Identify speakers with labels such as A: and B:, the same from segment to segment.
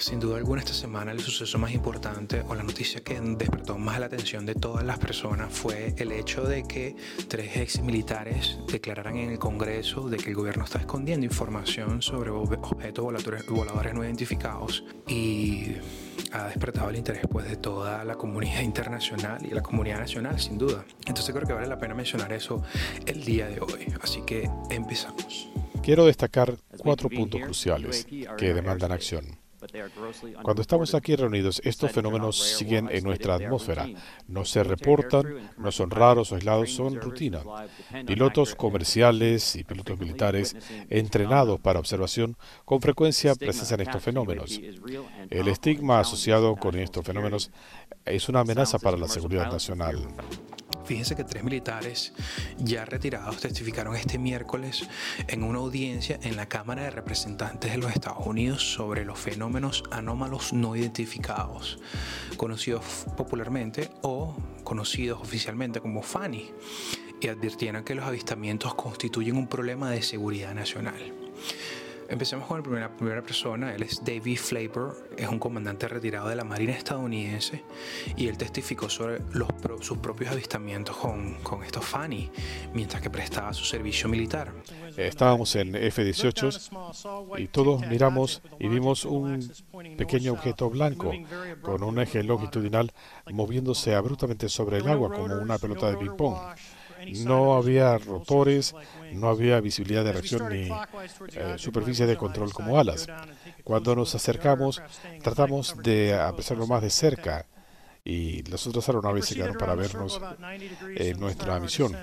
A: Sin duda alguna esta semana el suceso más importante o la noticia que despertó más la atención de todas las personas fue el hecho de que tres ex militares declararan en el Congreso de que el gobierno está escondiendo información sobre objetos voladores, no identificados y ha despertado el interés pues, de toda la comunidad internacional y la comunidad nacional sin duda. Entonces creo que vale la pena mencionar eso el día de hoy. Así que empezamos.
B: Quiero destacar cuatro puntos cruciales que demandan acción. Cuando estamos aquí reunidos, estos fenómenos siguen en nuestra atmósfera. No se reportan, no son raros o aislados, son rutina. Pilotos comerciales y pilotos militares entrenados para observación con frecuencia presencian estos fenómenos. El estigma asociado con estos fenómenos es una amenaza para la seguridad nacional.
A: Fíjense que tres militares ya retirados testificaron este miércoles en una audiencia en la Cámara de Representantes de los Estados Unidos sobre los fenómenos anómalos no identificados, conocidos popularmente o conocidos oficialmente como FANI, y advirtieron que los avistamientos constituyen un problema de seguridad nacional. Empecemos con la primera, persona. Él es David Flavor, es un comandante retirado de la Marina estadounidense y él testificó sobre los, sus propios avistamientos con, con estos Fanny mientras que prestaba su servicio militar.
B: Estábamos en F-18 y todos miramos y vimos un pequeño objeto blanco con un eje longitudinal moviéndose abruptamente sobre el agua como una pelota de ping-pong. No había rotores, no había visibilidad de reacción ni eh, superficie de control como alas. Cuando nos acercamos, tratamos de apreciarlo más de cerca y las otras aeronaves se quedaron para vernos en nuestra misión.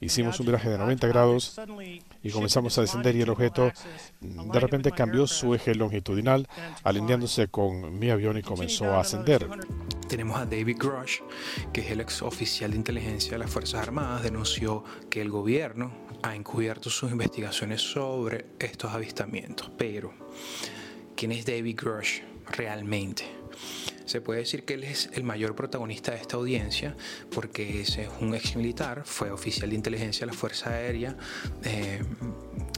B: Hicimos un viraje de 90 grados y comenzamos a descender y el objeto de repente cambió su eje longitudinal alineándose con mi avión y comenzó a ascender.
A: Tenemos a David Grush, que es el ex oficial de inteligencia de las Fuerzas Armadas, denunció que el gobierno ha encubierto sus investigaciones sobre estos avistamientos. Pero, ¿quién es David Grush realmente? Se puede decir que él es el mayor protagonista de esta audiencia porque ese es un ex militar, fue oficial de inteligencia de la Fuerza Aérea, eh,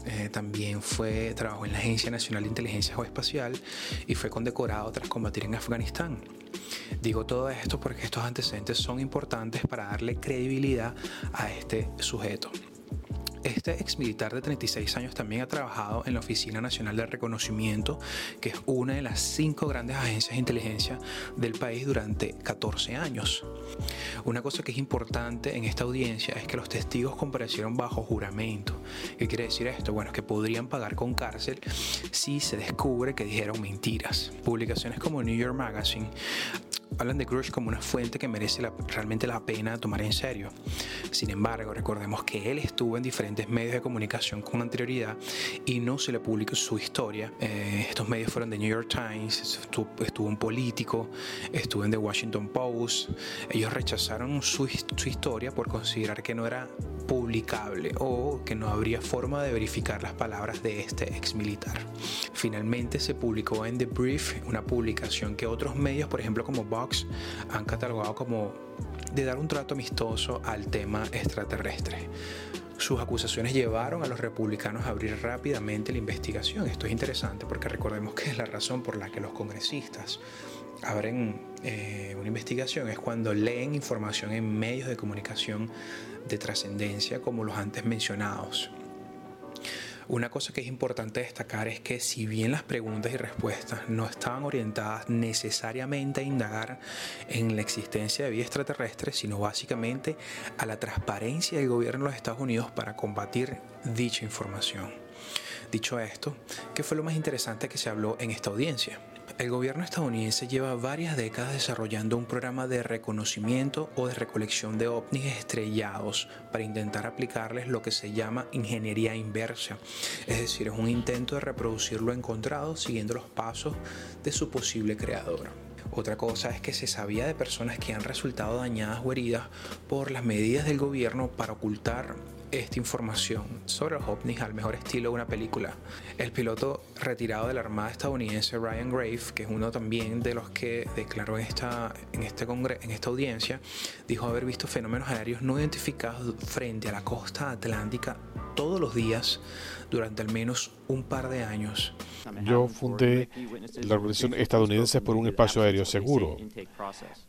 A: eh, también fue, trabajó en la Agencia Nacional de Inteligencia Geoespacial y fue condecorado tras combatir en Afganistán. Digo todo esto porque estos antecedentes son importantes para darle credibilidad a este sujeto. Este ex militar de 36 años también ha trabajado en la Oficina Nacional de Reconocimiento, que es una de las cinco grandes agencias de inteligencia del país durante 14 años. Una cosa que es importante en esta audiencia es que los testigos comparecieron bajo juramento. ¿Qué quiere decir esto? Bueno, que podrían pagar con cárcel si se descubre que dijeron mentiras. Publicaciones como New York Magazine hablan de Grush como una fuente que merece realmente la pena tomar en serio. Sin embargo, recordemos que él estuvo en diferentes medios de comunicación con anterioridad y no se le publicó su historia. Eh, estos medios fueron The New York Times, estuvo, estuvo, en Político, estuvo en The Washington Post. Ellos rechazaron su, su historia por considerar que no era publicable o que no habría forma de verificar las palabras de este ex militar. Finalmente se publicó en The Brief, una publicación que otros medios, por ejemplo como Vox, han catalogado como de dar un trato amistoso al tema extraterrestre. Sus acusaciones llevaron a los republicanos a abrir rápidamente la investigación. Esto es interesante porque recordemos que es la razón por la que los congresistas abren eh, una investigación es cuando leen información en medios de comunicación de trascendencia como los antes mencionados. Una cosa que es importante destacar es que si bien las preguntas y respuestas no estaban orientadas necesariamente a indagar en la existencia de vida extraterrestre, sino básicamente a la transparencia del gobierno de los Estados Unidos para combatir dicha información. Dicho esto, ¿qué fue lo más interesante que se habló en esta audiencia? El gobierno estadounidense lleva varias décadas desarrollando un programa de reconocimiento o de recolección de ovnis estrellados para intentar aplicarles lo que se llama ingeniería inversa, es decir, es un intento de reproducir lo encontrado siguiendo los pasos de su posible creador. Otra cosa es que se sabía de personas que han resultado dañadas o heridas por las medidas del gobierno para ocultar esta información sobre los ovnis al mejor estilo de una película. El piloto retirado de la Armada estadounidense Ryan Grave, que es uno también de los que declaró en esta, en este en esta audiencia, dijo haber visto fenómenos aéreos no identificados frente a la costa atlántica todos los días durante al menos un par de años.
B: Yo fundé la Organización Estadounidense por un Espacio Aéreo Seguro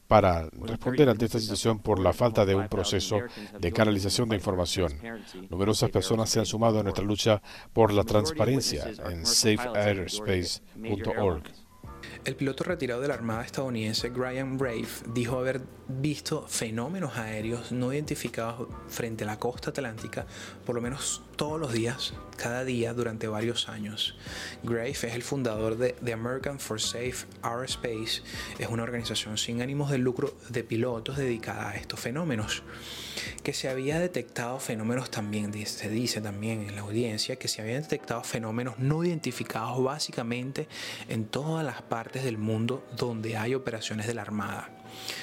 B: para responder ante esta situación por la falta de un proceso de canalización de información. Numerosas personas se han sumado a nuestra lucha por la transparencia en safeairspace.org.
A: El piloto retirado de la Armada estadounidense Graham Brave dijo haber visto fenómenos aéreos no identificados frente a la costa atlántica por lo menos todos los días, cada día durante varios años. Grave es el fundador de The American for Safe Airspace, es una organización sin ánimos de lucro de pilotos dedicada a estos fenómenos. Que se había detectado fenómenos también, se dice también en la audiencia, que se habían detectado fenómenos no identificados básicamente en todas las partes del mundo donde hay operaciones de la Armada.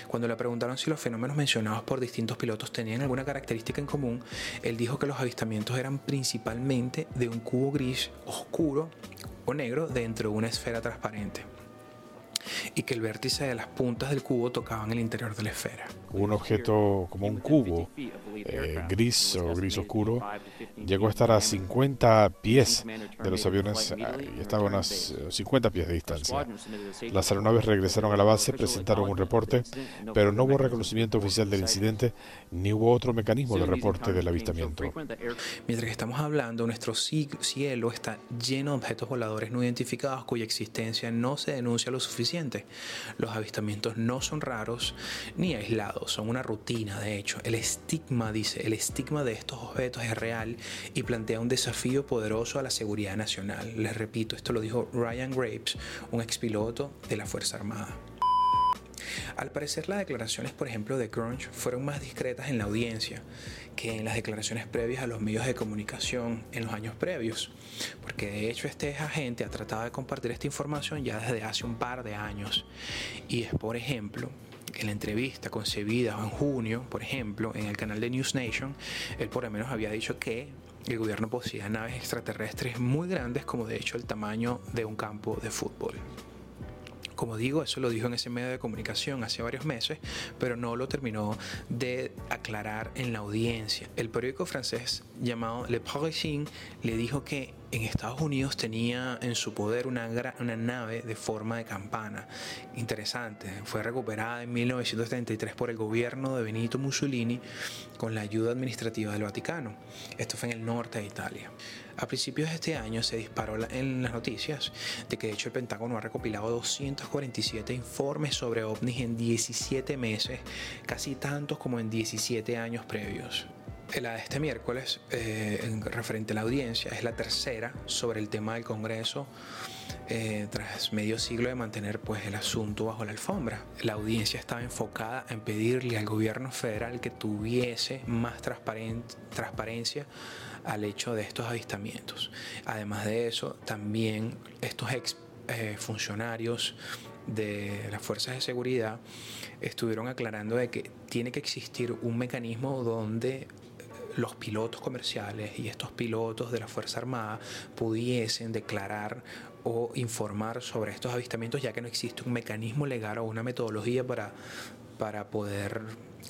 A: Cuando le preguntaron si los fenómenos mencionados por distintos pilotos tenían alguna característica en común, él dijo que los avistamientos eran principalmente de un cubo gris oscuro o negro dentro de una esfera transparente y que el vértice de las puntas del cubo tocaban el interior de la esfera.
B: Un objeto como un cubo eh, gris o gris oscuro llegó a estar a 50 pies de los aviones y estaba a unas 50 pies de distancia. Las aeronaves regresaron a la base, presentaron un reporte, pero no hubo reconocimiento oficial del incidente ni hubo otro mecanismo de reporte del avistamiento.
A: Mientras estamos hablando, nuestro cielo está lleno de objetos voladores no identificados cuya existencia no se denuncia lo suficiente. Los avistamientos no son raros ni aislados, son una rutina, de hecho. El estigma, dice, el estigma de estos objetos es real y plantea un desafío poderoso a la seguridad nacional. Les repito, esto lo dijo Ryan Graves, un expiloto de la Fuerza Armada. Al parecer las declaraciones, por ejemplo, de Crunch fueron más discretas en la audiencia que en las declaraciones previas a los medios de comunicación en los años previos, porque de hecho este agente ha tratado de compartir esta información ya desde hace un par de años. Y es, por ejemplo, en la entrevista concebida en junio, por ejemplo, en el canal de News Nation, él por lo menos había dicho que el gobierno poseía naves extraterrestres muy grandes, como de hecho el tamaño de un campo de fútbol. Como digo, eso lo dijo en ese medio de comunicación hace varios meses, pero no lo terminó de aclarar en la audiencia. El periódico francés llamado Le Parisien le dijo que en Estados Unidos tenía en su poder una, una nave de forma de campana. Interesante, fue recuperada en 1933 por el gobierno de Benito Mussolini con la ayuda administrativa del Vaticano. Esto fue en el norte de Italia. A principios de este año se disparó en las noticias de que de hecho el Pentágono ha recopilado 247 informes sobre ovnis en 17 meses, casi tantos como en 17 años previos. La de este miércoles, eh, en referente a la audiencia, es la tercera sobre el tema del Congreso eh, tras medio siglo de mantener pues, el asunto bajo la alfombra. La audiencia estaba enfocada en pedirle al gobierno federal que tuviese más transparencia al hecho de estos avistamientos. Además de eso, también estos ex eh, funcionarios de las fuerzas de seguridad estuvieron aclarando de que tiene que existir un mecanismo donde los pilotos comerciales y estos pilotos de la Fuerza Armada pudiesen declarar o informar sobre estos avistamientos, ya que no existe un mecanismo legal o una metodología para, para poder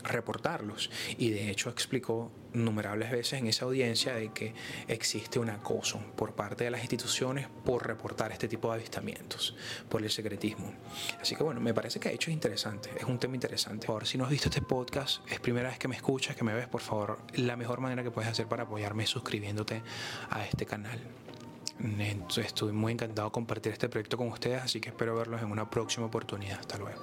A: reportarlos. Y de hecho explicó innumerables veces en esa audiencia de que existe un acoso por parte de las instituciones por reportar este tipo de avistamientos, por el secretismo. Así que bueno, me parece que de hecho es interesante, es un tema interesante. Ahora, si no has visto este podcast, es primera vez que me escuchas, que me ves, por favor, la mejor manera que puedes hacer para apoyarme es suscribiéndote a este canal. Estoy muy encantado de compartir este proyecto con ustedes, así que espero verlos en una próxima oportunidad. Hasta luego.